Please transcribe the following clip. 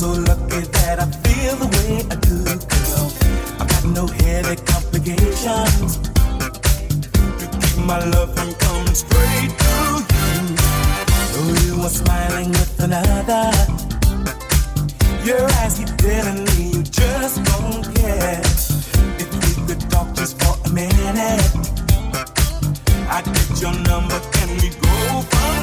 so lucky that I feel the way I do, girl. I got no heavy complications. My love from coming straight to you. Though you are smiling with another, your eyes keep telling me you just don't care. If we could talk just for a minute, I'd get your number. Can we go from